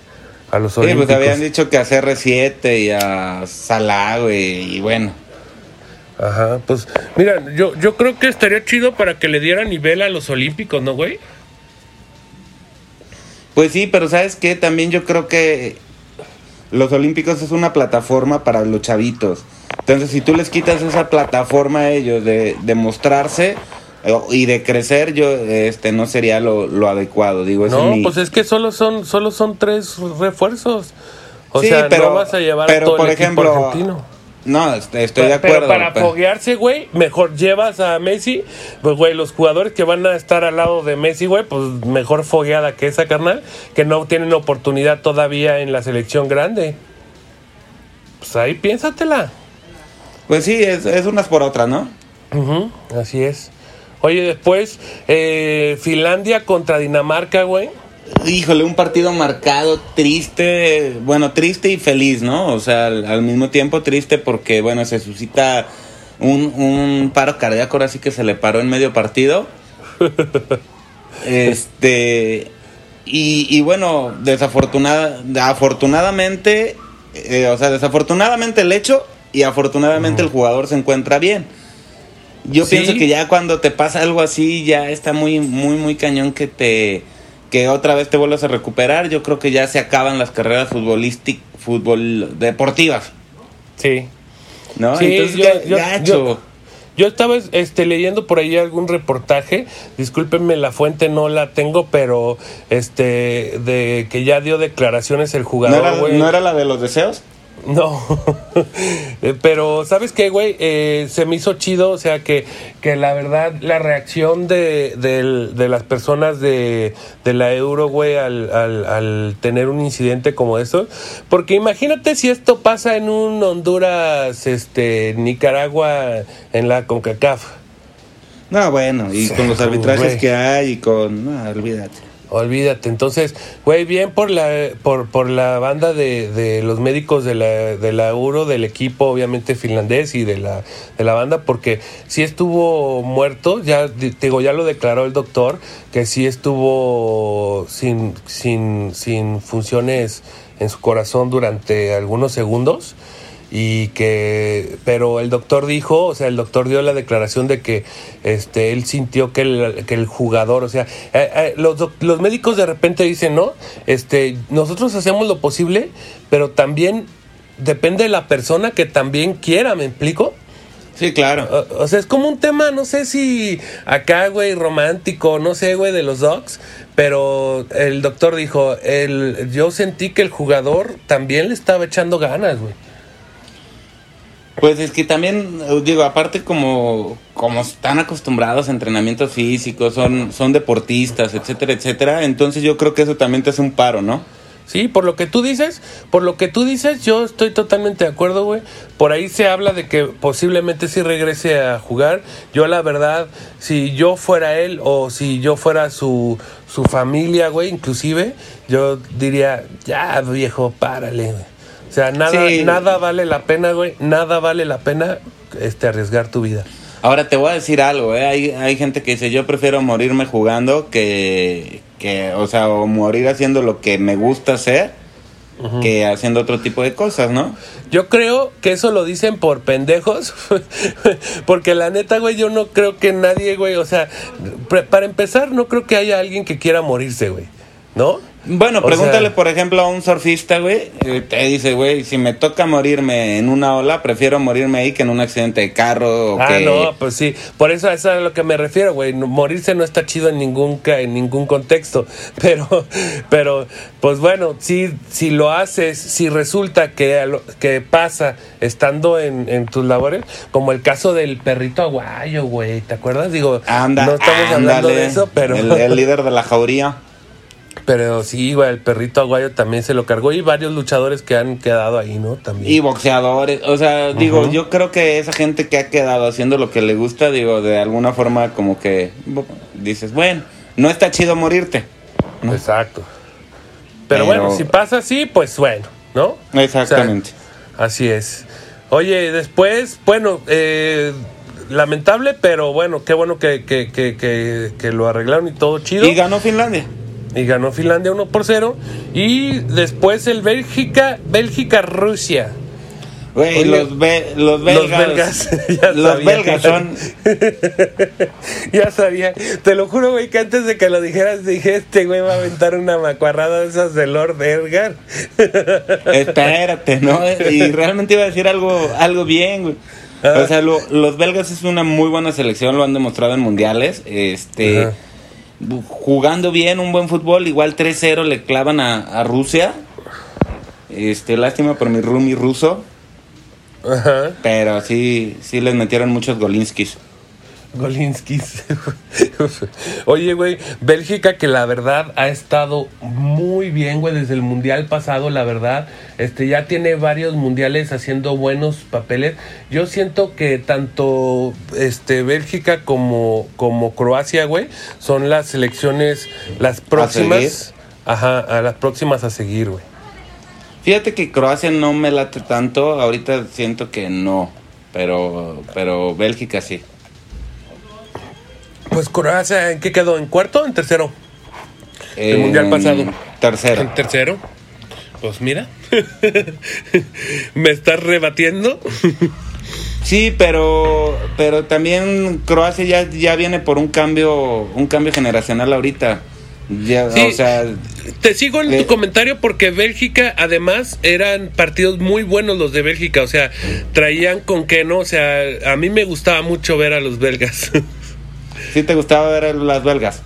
a los Sí, Olímpicos. pues habían dicho que a CR7 y a Salah, güey, y bueno. Ajá, pues mira, yo, yo creo que estaría chido para que le diera nivel a los Olímpicos, ¿no, güey? Pues sí, pero ¿sabes qué? También yo creo que los Olímpicos es una plataforma para los chavitos. Entonces, si tú les quitas esa plataforma a ellos de, de mostrarse y de crecer, yo este no sería lo, lo adecuado. Digo, No, es mi- pues es que solo son, solo son tres refuerzos. O Sí, sea, pero- no vas a llevar pero, a todo por el equipo ejemplo, argentino. No, est- estoy de Pero acuerdo. para pero- foguearse, güey, mejor llevas a Messi. Pues, güey, los jugadores que van a estar al lado de Messi, güey, pues mejor fogueada que esa, carnal, que no tienen oportunidad todavía en la selección grande. Pues ahí piénsatela. Pues sí, es, es unas por otras, ¿no? Ujú, así es. Oye, después, eh, Finlandia contra Dinamarca, güey. Híjole, un partido marcado, triste, bueno, triste y feliz, ¿no? O sea, al, al mismo tiempo triste porque, bueno, se suscita un, un paro cardíaco, ahora sí que se le paró en medio partido. <laughs> este, y, y bueno, desafortunada, afortunadamente, eh, o sea, desafortunadamente el hecho y afortunadamente el jugador se encuentra bien. Yo Sí. pienso que ya cuando te pasa algo así, ya está muy, muy, muy cañón que te que otra vez te vuelvas a recuperar. Yo creo que ya se acaban las carreras futbolísticas, fútbol deportivas, Sí. ¿no? Sí, Entonces, yo- ga- yo- gacho. yo- Yo estaba este, leyendo por ahí algún reportaje, discúlpenme la fuente no la tengo, pero este de que ya dio declaraciones el ¿No jugador, era, güey. ¿No era la de los deseos? No, <laughs> Eh, pero ¿sabes qué, güey? Eh, se me hizo chido, o sea, que, que la verdad, la reacción de, de las personas de, de la Euro, güey, al, al, al tener un incidente como eso, porque imagínate si esto pasa en un Honduras, este, Nicaragua, en la CONCACAF. No, bueno, y con los <laughs> Güey. arbitrajes que hay y con... No, olvídate. Olvídate, entonces, güey, bien por la por, por la banda de, de los médicos de la, de la Euro, del equipo obviamente finlandés y de la, de la banda, porque sí estuvo muerto, ya di- digo, ya lo declaró el doctor, que sí estuvo sin, sin, sin funciones en su corazón durante algunos segundos y que pero el doctor dijo, o sea, el doctor dio la declaración de que este él sintió que el, que el jugador, o sea, eh, eh, los, los médicos de repente dicen, "No, este nosotros hacemos lo posible, pero también depende de la persona que también quiera, ¿me explico? Sí, claro. O, o sea, es como un tema, no sé si acá, güey, romántico, no sé, güey, de los dogs, pero el doctor dijo, el, yo sentí que el jugador también le estaba echando ganas, güey. Pues es que también, digo, aparte como, como están acostumbrados a entrenamientos físicos, son, son deportistas, etcétera, etcétera, entonces yo creo que eso también te hace un paro, ¿no? Sí, por lo que tú dices, por lo que tú dices, yo estoy totalmente de acuerdo, güey. Por ahí se habla de que posiblemente sí regrese a jugar. Yo la verdad, si yo fuera él o si yo fuera su, su familia, güey, inclusive, yo diría, ya viejo, párale, güey. O sea, nada, Sí. nada vale la pena, güey, nada vale la pena este arriesgar tu vida. Ahora te voy a decir algo, ¿eh? Hay, hay gente que dice, yo prefiero morirme jugando que, que, o sea, o morir haciendo lo que me gusta hacer que haciendo otro tipo de cosas, ¿no? Yo creo que eso lo dicen por pendejos, <laughs> porque la neta, güey, yo no creo que nadie, güey, o sea, para empezar, no creo que haya alguien que quiera morirse, güey, ¿no? Bueno, O pregúntale, sea- por ejemplo, a un surfista, güey. Te dice, güey, si me toca morirme en una ola, prefiero morirme ahí que en un accidente de carro. O Ah, que... no, pues sí. Por eso eso es a lo que me refiero, güey. Morirse no está chido en ningún en ningún contexto. <laughs> Pero, pero, pues bueno, si, si lo haces, si resulta que, a lo- que pasa estando en, en tus labores, como el caso del perrito aguayo, güey. ¿Te acuerdas? Digo, Anda, no estamos hablando de eso, pero. El, el líder de la jauría. Pero sí, güey, el perrito aguayo también se lo cargó y varios luchadores que han quedado ahí, ¿no? También. Y boxeadores. O sea, digo, yo creo que esa gente que ha quedado haciendo lo que le gusta, digo, de alguna forma como que dices, bueno, no está chido morirte. ¿no? Exacto. Pero, Pero- bueno, si pasa así, pues bueno, ¿no? Exactamente. O sea, así es. Oye, después, bueno, eh, lamentable, pero bueno, qué bueno que, que, que, que, que lo arreglaron y todo chido. Y ganó Finlandia. Y ganó Finlandia 1 por 0. Y después el Bélgica, Bélgica-Rusia. Güey, los, be- los Los belgas. <laughs> ya los sabía belgas que- son. <laughs> ya sabía. Te lo juro, güey, que antes de que lo dijeras, dije, este güey va a aventar una macuarrada de esas de Lord Edgar. <laughs> Espérate, ¿no? Y realmente iba a decir algo, algo bien, güey. Ah. O sea, lo- los belgas es una muy buena selección, lo han demostrado en mundiales. Este, Ajá. Jugando bien, un buen fútbol, igual 3-0 le clavan a, a Rusia. Este, lástima por mi roomie ruso, Ajá. pero sí, sí les metieron muchos golinskis. Golinskis. <laughs> Oye, güey, Bélgica que la verdad ha estado muy bien, güey, desde el mundial pasado, la verdad. Este ya tiene varios mundiales haciendo buenos papeles. Yo siento que tanto este Bélgica como como Croacia, güey, son las selecciones las próximas ajá, a las próximas a seguir, güey. Fíjate que Croacia no me late tanto, ahorita siento que no, pero, pero Bélgica sí. Pues Croacia, ¿en qué quedó? ¿En cuarto o en tercero? El En mundial pasado. Tercero. ¿En tercero? Pues mira. <laughs> ¿Me estás rebatiendo? Sí, pero pero también Croacia ya, ya viene por un cambio un cambio generacional ahorita. Ya, Sí. O sea, Te sigo en Eh. tu comentario porque Bélgica, además, eran partidos muy buenos los de Bélgica. O sea, traían con qué, ¿no? O sea, a mí me gustaba mucho ver a los belgas. <laughs> ¿sí te gustaba ver las belgas?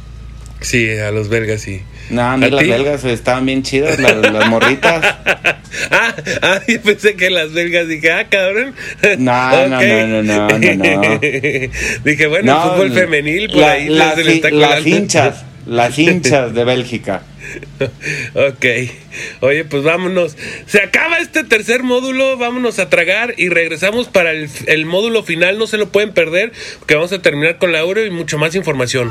sí, a los belgas, sí. No, a mí ¿A las ti? belgas estaban bien chidas, las, las <laughs> morritas. ah, ah, yo pensé que las belgas dije, ah, cabrón. No, no, Ok. no, no, no, no, no. <laughs> dije, bueno, No, fútbol femenil, por la- ahí le está hi- las hinchas, <laughs> las hinchas de Bélgica. <laughs> Ok. Oye, pues vámonos. Se acaba este tercer módulo, vámonos a tragar y regresamos para el, el módulo final. No se lo pueden perder, porque vamos a terminar con la euro y mucho más información.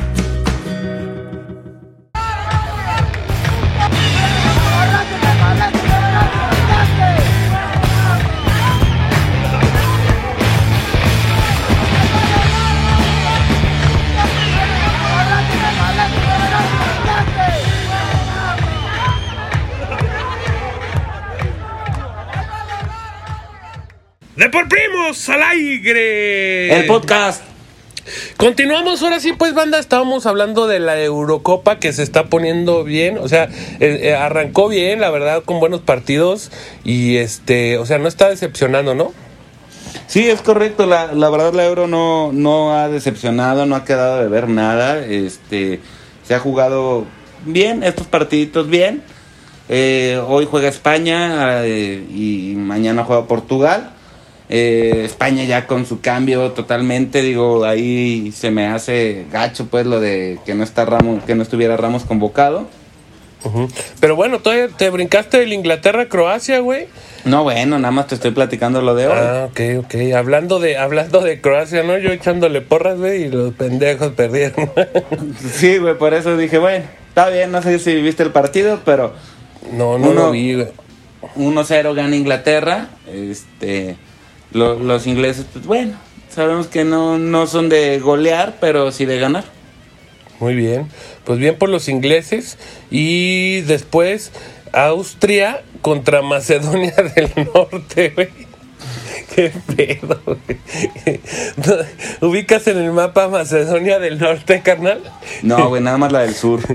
Al aire! El podcast. Continuamos ahora sí, pues banda, estábamos hablando de la Eurocopa que se está poniendo bien, o sea, eh, eh, arrancó bien, la verdad, con buenos partidos y este, o sea, no está decepcionando, ¿no? Sí, es correcto. La, la verdad, la Euro no, no ha decepcionado, no ha quedado de ver nada. Este, se ha jugado bien, estos partiditos bien. Eh, hoy juega España y mañana juega Portugal. Eh, España ya con su cambio totalmente, digo, ahí se me hace gacho pues lo de que no está Ramos, que no estuviera Ramos convocado. Pero bueno, todavía te brincaste del Inglaterra-Croacia, güey. No, bueno, nada más te estoy platicando lo de hoy. Ah, ok, ok. Hablando de, hablando de Croacia, ¿no? Yo echándole porras, güey, y los pendejos perdieron. <laughs> Sí, güey, por eso dije, bueno, está bien, no sé si viste el partido, pero no, no Uno- lo vi, güey. 1-0 gana Inglaterra. Este, lo- los ingleses, pues bueno, sabemos que no, no son de golear, pero sí de ganar. Muy bien. Pues bien por los ingleses. Y después Austria contra Macedonia <laughs> del Norte, güey. Qué pedo, güey. <laughs> ¿Ubicas en el mapa Macedonia del Norte, carnal? No, güey, nada más la del sur. <laughs>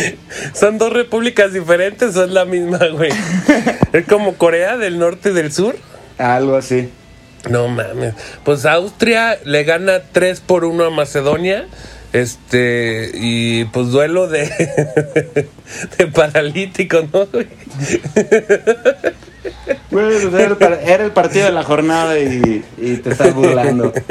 <laughs> ¿Son dos repúblicas diferentes o es la misma, güey? <laughs> ¿Es como Corea del Norte y del Sur? Algo así. No mames. Pues Austria le gana 3 por 1 a Macedonia. Este, y pues duelo de, <laughs> de paralítico, ¿no? pues, era, el, par- era el partido de la jornada y, y te estás burlando. <laughs>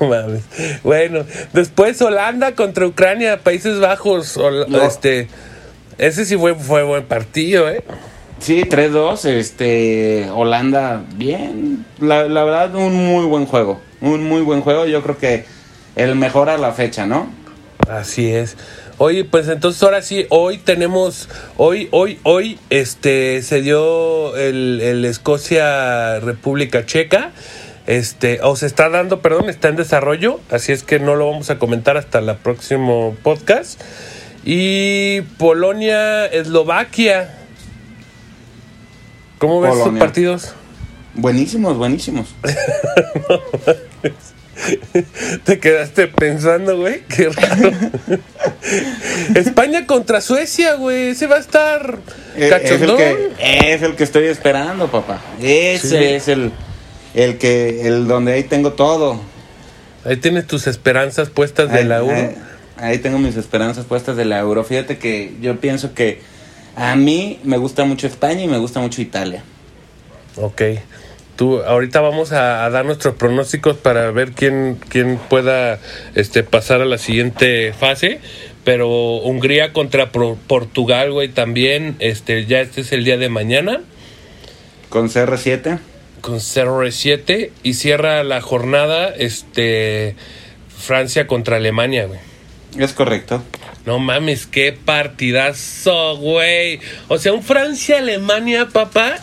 No mames. Bueno, después Holanda contra Ucrania, Países Bajos. Hol- No. Este, ese sí fue, fue buen partido, ¿eh? Sí, 3-2, este, Holanda, bien. La, la verdad, un muy buen juego. Un muy buen juego. Yo creo que el mejor a la fecha, ¿no? Así es. Oye, pues entonces ahora sí, hoy tenemos, hoy, hoy, hoy, este, se dio el, el Escocia República Checa, este, o se está dando, perdón, está en desarrollo, así es que no lo vamos a comentar hasta el próximo podcast. Y Polonia, Eslovaquia. ¿Cómo ves Polonia. partidos? Buenísimos, buenísimos. <laughs> <laughs> Te quedaste pensando, güey. Qué raro. <laughs> España contra Suecia, güey. Ese va a estar Eh, Es el, cachondón. que, es el que estoy esperando, papá. Ese Sí. es el, el que, el donde ahí tengo todo. Ahí tienes tus esperanzas puestas de Ahí, la Euro. ahí- ahí tengo mis esperanzas puestas de la Euro. Fíjate que yo pienso que a mí me gusta mucho España y me gusta mucho Italia. Ok. Tú, ahorita vamos a, a dar nuestros pronósticos para ver quién, quién pueda este, pasar a la siguiente fase. Pero Hungría contra Pro- Portugal, güey, también. Este, ya este es el día de mañana. Con CR7. Con CR7. Y cierra la jornada este, Francia contra Alemania, güey. Es correcto. No mames, qué partidazo, güey. O sea, un Francia-Alemania, papá.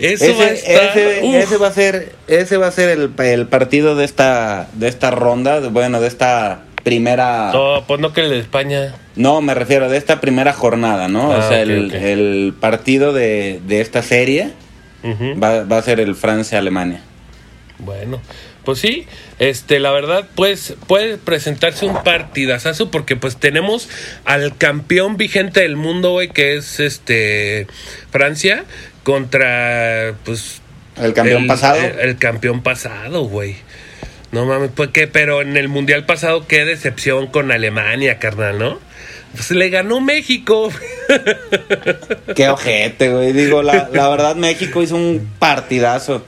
Eso Ese, va a estar. ese- uf. ese va a ser, ese va a ser el, el partido de esta, de esta ronda, bueno, de esta primera. No, pues no que el de España. No, me refiero de esta primera jornada, ¿no? Ah, o sea, el, el partido de, de esta serie va, va a ser el Francia-Alemania. Bueno, pues sí, este, la verdad, pues puede presentarse un partidazazo porque pues tenemos al campeón vigente del mundo, güey, que es este Francia contra pues El campeón el- pasado. El, el campeón pasado, güey. No mames, pues qué, pero en el mundial pasado qué decepción con Alemania, carnal, ¿no? Pues le ganó México. <laughs> Qué ojete, güey. Digo, la, la verdad, México hizo un partidazo.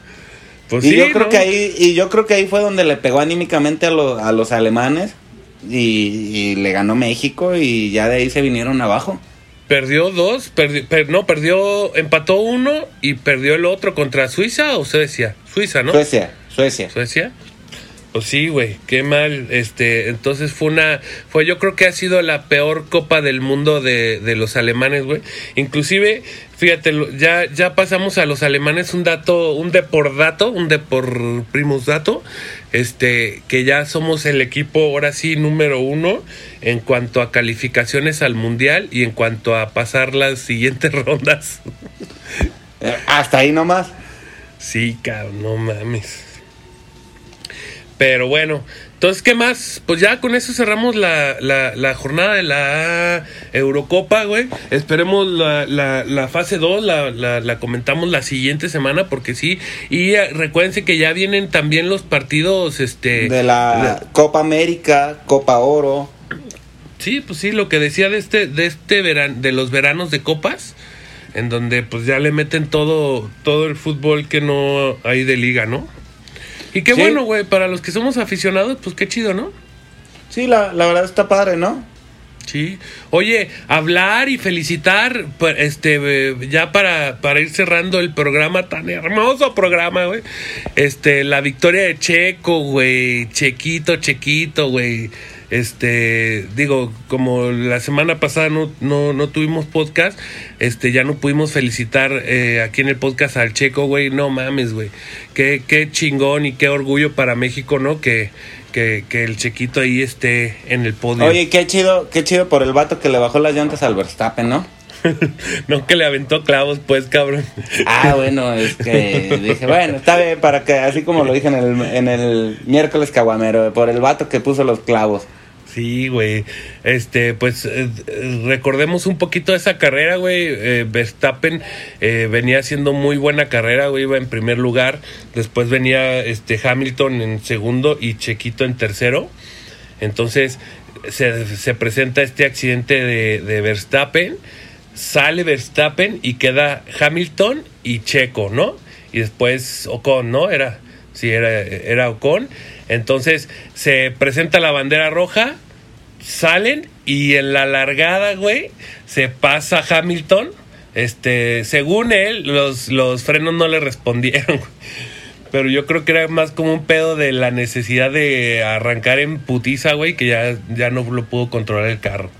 Pues y sí, yo creo ¿no? que ahí, y yo creo que ahí fue donde le pegó anímicamente a, los a los alemanes. Y, y le ganó México y ya de ahí se vinieron abajo. Perdió dos, perdi- per- no, perdió, empató uno y perdió el otro contra Suiza o Suecia. Suiza, ¿no? Suecia, Suecia. Suecia. Pues sí, güey, qué mal. Este, entonces fue una, fue, yo creo que ha sido la peor Copa del Mundo de, de los alemanes, güey. Inclusive, fíjate, ya, ya pasamos a los alemanes un dato, un de por dato, un de por primus dato, este, que ya somos el equipo ahora sí número uno en cuanto a calificaciones al mundial y en cuanto a pasar las siguientes <laughs> rondas. Eh, hasta ahí nomás. Sí, cabrón, no mames. Pero bueno, entonces, ¿qué más? Pues ya con eso cerramos la, la, la jornada de la Eurocopa, güey. Esperemos la, la, la fase 2, la, la, la comentamos la siguiente semana, porque sí. Y recuérdense que ya vienen también los partidos, este... De la Copa América, Copa Oro. Sí, pues sí, lo que decía de este, de este verano, de los veranos de copas, en donde pues ya le meten todo, todo el fútbol que no hay de liga, ¿no? Y qué Sí. bueno, güey, para los que somos aficionados, pues qué chido, ¿no? Sí, la, la verdad está padre, ¿no? Sí. Oye, hablar y felicitar, pues, este, eh, ya para, para ir cerrando el programa, tan hermoso programa, güey. Este, la victoria de Checo, güey. Chequito, Chequito, güey. Este, digo, como la semana pasada no, no, no tuvimos podcast, este, ya no pudimos felicitar eh, aquí en el podcast al Checo, güey. No mames, güey. Qué, qué chingón y qué orgullo para México, ¿no? Que, que, que el Chequito ahí esté en el podio. Oye, qué chido, qué chido por el vato que le bajó las llantas al Verstappen, ¿no? <laughs> no que le aventó clavos, pues, cabrón. Ah, bueno, es que dije, bueno, está bien, para que, así como lo dije en el, en el miércoles caguamero, por el vato que puso los clavos. Sí, güey. Este, pues eh, recordemos un poquito esa carrera, güey. Eh, Verstappen eh, venía haciendo muy buena carrera, güey. Iba en primer lugar. Después venía este Hamilton en segundo y Chequito en tercero. Entonces se, se presenta este accidente de, de Verstappen. Sale Verstappen y queda Hamilton y Checo, ¿no? Y después Ocon, ¿no? Era, sí, era, era Ocon. Entonces se presenta la bandera roja, salen y en la largada, güey, se pasa Hamilton. Este, según él, los, los frenos no le respondieron. Pero yo creo que era más como un pedo de la necesidad de arrancar en putiza, güey, que ya, ya no lo pudo controlar el carro.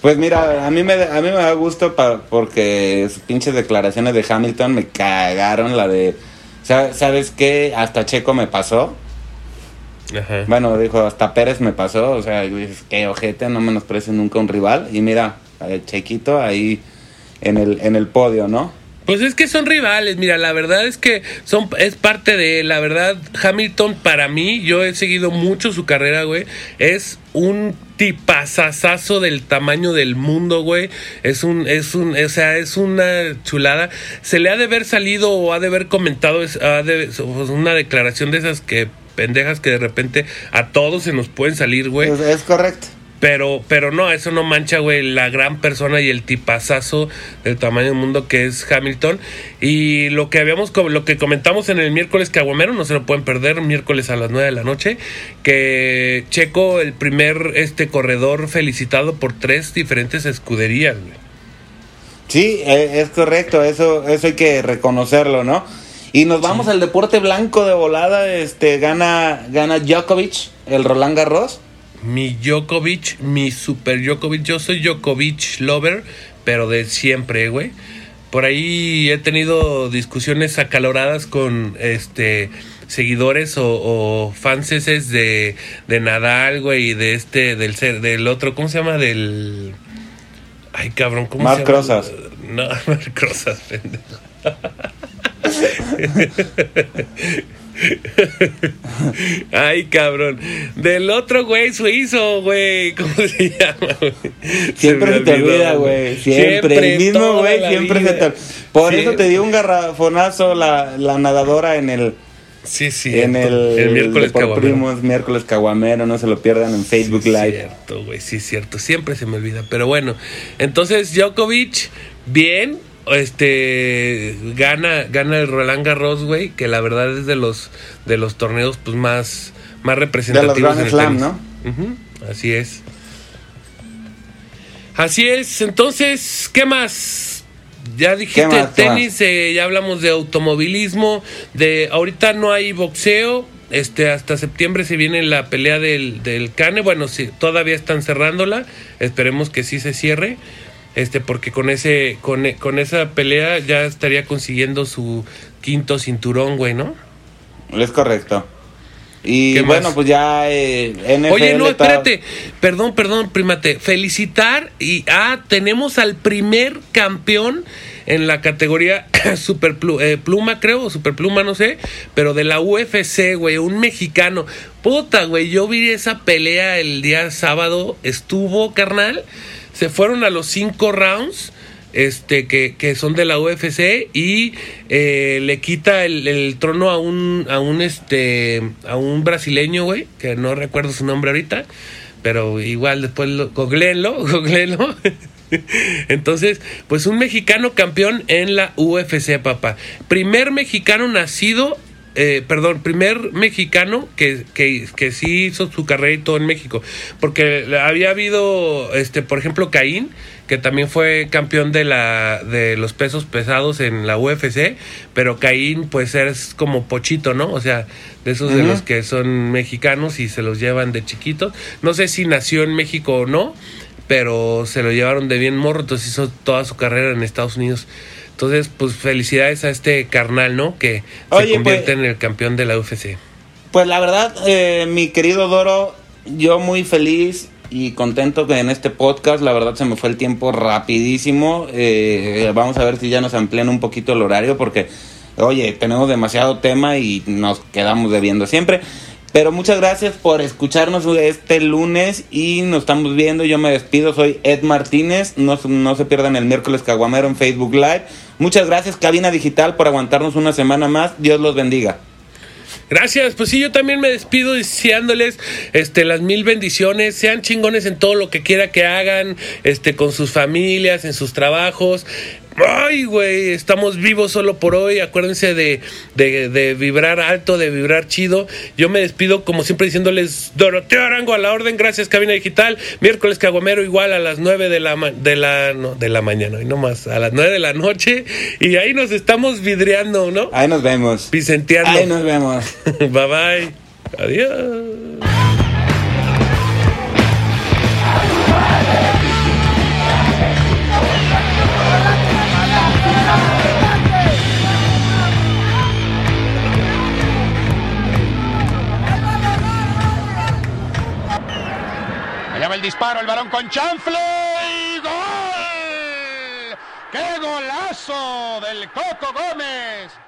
Pues mira, a mí me, a mí me da gusto porque sus pinches declaraciones de Hamilton me cagaron la de... "Sa- ¿Sabes qué? Hasta Checo me pasó. Ajá. Bueno, dijo, hasta Pérez me pasó. O sea, dices, qué ojete, no menosprecio nunca un rival. Y mira, el Chequito ahí en el, en el podio, ¿no? Pues es que son rivales, mira, la verdad es que son es parte de la verdad Hamilton para mí, yo he seguido mucho su carrera, güey, es un tipazazazo del tamaño del mundo, güey. Es un es un o sea, es una chulada. Se le ha de haber salido o ha de haber comentado es, ha de- pues, una declaración de esas que pendejas que de repente a todos se nos pueden salir, güey. Es, es correcto. Pero, pero no, eso no mancha, güey, la gran persona y el tipazazo del tamaño del mundo que es Hamilton. Y lo que habíamos, lo que comentamos en el miércoles Caguamero, no se lo pueden perder, miércoles a las 9 de la noche, que Checo, el primer este corredor felicitado por tres diferentes escuderías, güey. Sí, e, es correcto, eso, eso hay que reconocerlo, ¿no? Y nos vamos al deporte blanco de volada, este, gana, gana Djokovic, el Roland Garros mi Djokovic, mi super Djokovic. Yo soy Djokovic lover, pero de siempre, güey. Por ahí he tenido discusiones acaloradas con este seguidores o, o fanses de, de Nadal, güey, y de este, del ser, del otro, ¿cómo se llama? Del. Ay, cabrón, ¿cómo se llama? Crozas. No, <laughs> Marc Crozas, pendejo. <laughs> Ay, cabrón. Del otro güey suizo, güey. ¿Cómo se llama, Siempre se, te olvida, güey. Siempre, El mismo güey siempre se te Por eso te dio un garrafonazo la, la nadadora en el. Sí, sí. En el, el miércoles por primos, miércoles caguamero, no se lo pierdan en Facebook sí, Live. Cierto, güey, sí, cierto. Siempre se me olvida. Pero bueno, entonces Djokovic, bien, este gana gana el Roland Garros, güey, que la verdad es de los de los torneos pues más más representativos de los Grand Slam, ¿no? Así es. Así es. Entonces, ¿qué más? Ya dijiste más, tenis, eh, ya hablamos de automovilismo, de ahorita no hay boxeo, este hasta septiembre se viene la pelea del, del Cane, bueno, sí, todavía están cerrándola, esperemos que sí se cierre este porque con ese con, con esa pelea ya estaría consiguiendo su quinto cinturón, güey, ¿no? Es correcto. Y bueno, más? pues ya eh, NFL Oye, no, espérate. Perdón, perdón, primate. Felicitar y ah, tenemos al primer campeón en la categoría <coughs> super eh, pluma, creo, super pluma, no sé, pero de la UFC, güey, un mexicano. Puta, güey, yo vi esa pelea el día sábado, estuvo, carnal se fueron a los cinco rounds este que, que son de la UFC y eh, le quita el, el, trono a un a un este a un brasileño güey que no recuerdo su nombre ahorita pero igual después lo, <laughs> entonces pues un mexicano campeón en la UFC papá. Primer mexicano nacido eh, perdón, primer mexicano que, que, que, sí hizo su carrera y todo en México. Porque había habido, este, por ejemplo, Caín, que también fue campeón de la de los pesos pesados en la UFC, pero Caín pues es como pochito, ¿no? O sea, de esos uh -huh. de los que son mexicanos y se los llevan de chiquitos. No sé si nació en México o no, pero se lo llevaron de bien morro, entonces hizo toda su carrera en Estados Unidos. Entonces, pues felicidades a este carnal, ¿no? Que Oye, se convierte pues, en el campeón de la UFC. Pues la verdad, eh, mi querido Doro, yo muy feliz y contento que en este podcast, la verdad se me fue el tiempo rapidísimo. Eh, vamos a ver si ya nos amplían un poquito el horario porque, oye, tenemos demasiado tema y nos quedamos debiendo siempre. Pero muchas gracias por escucharnos este lunes y nos estamos viendo. Yo me despido, soy Ed Martínez. No, no se pierdan el miércoles Caguamero en Facebook Live. Muchas gracias, Cabina Digital, por aguantarnos una semana más. Dios los bendiga. Gracias, pues sí, yo también me despido deseándoles este, las mil bendiciones, sean chingones en todo lo que quiera que hagan, este, con sus familias, en sus trabajos. Ay, güey, estamos vivos solo por hoy. Acuérdense de, de, de, vibrar alto, de vibrar chido. Yo me despido, como siempre, diciéndoles Doroteo Arango a la orden. Gracias, Cabina Digital. Miércoles Caguamero, igual a las nueve de la, de la, no, de la mañana, y no más, a las nueve de la noche. Y ahí nos estamos vidriando, ¿no? Ahí nos vemos. Vicenteando. Ahí nos vemos. <laughs> bye bye. Adiós. Disparo, el balón con chanfle y gol. ¡Qué golazo del Coco Gómez!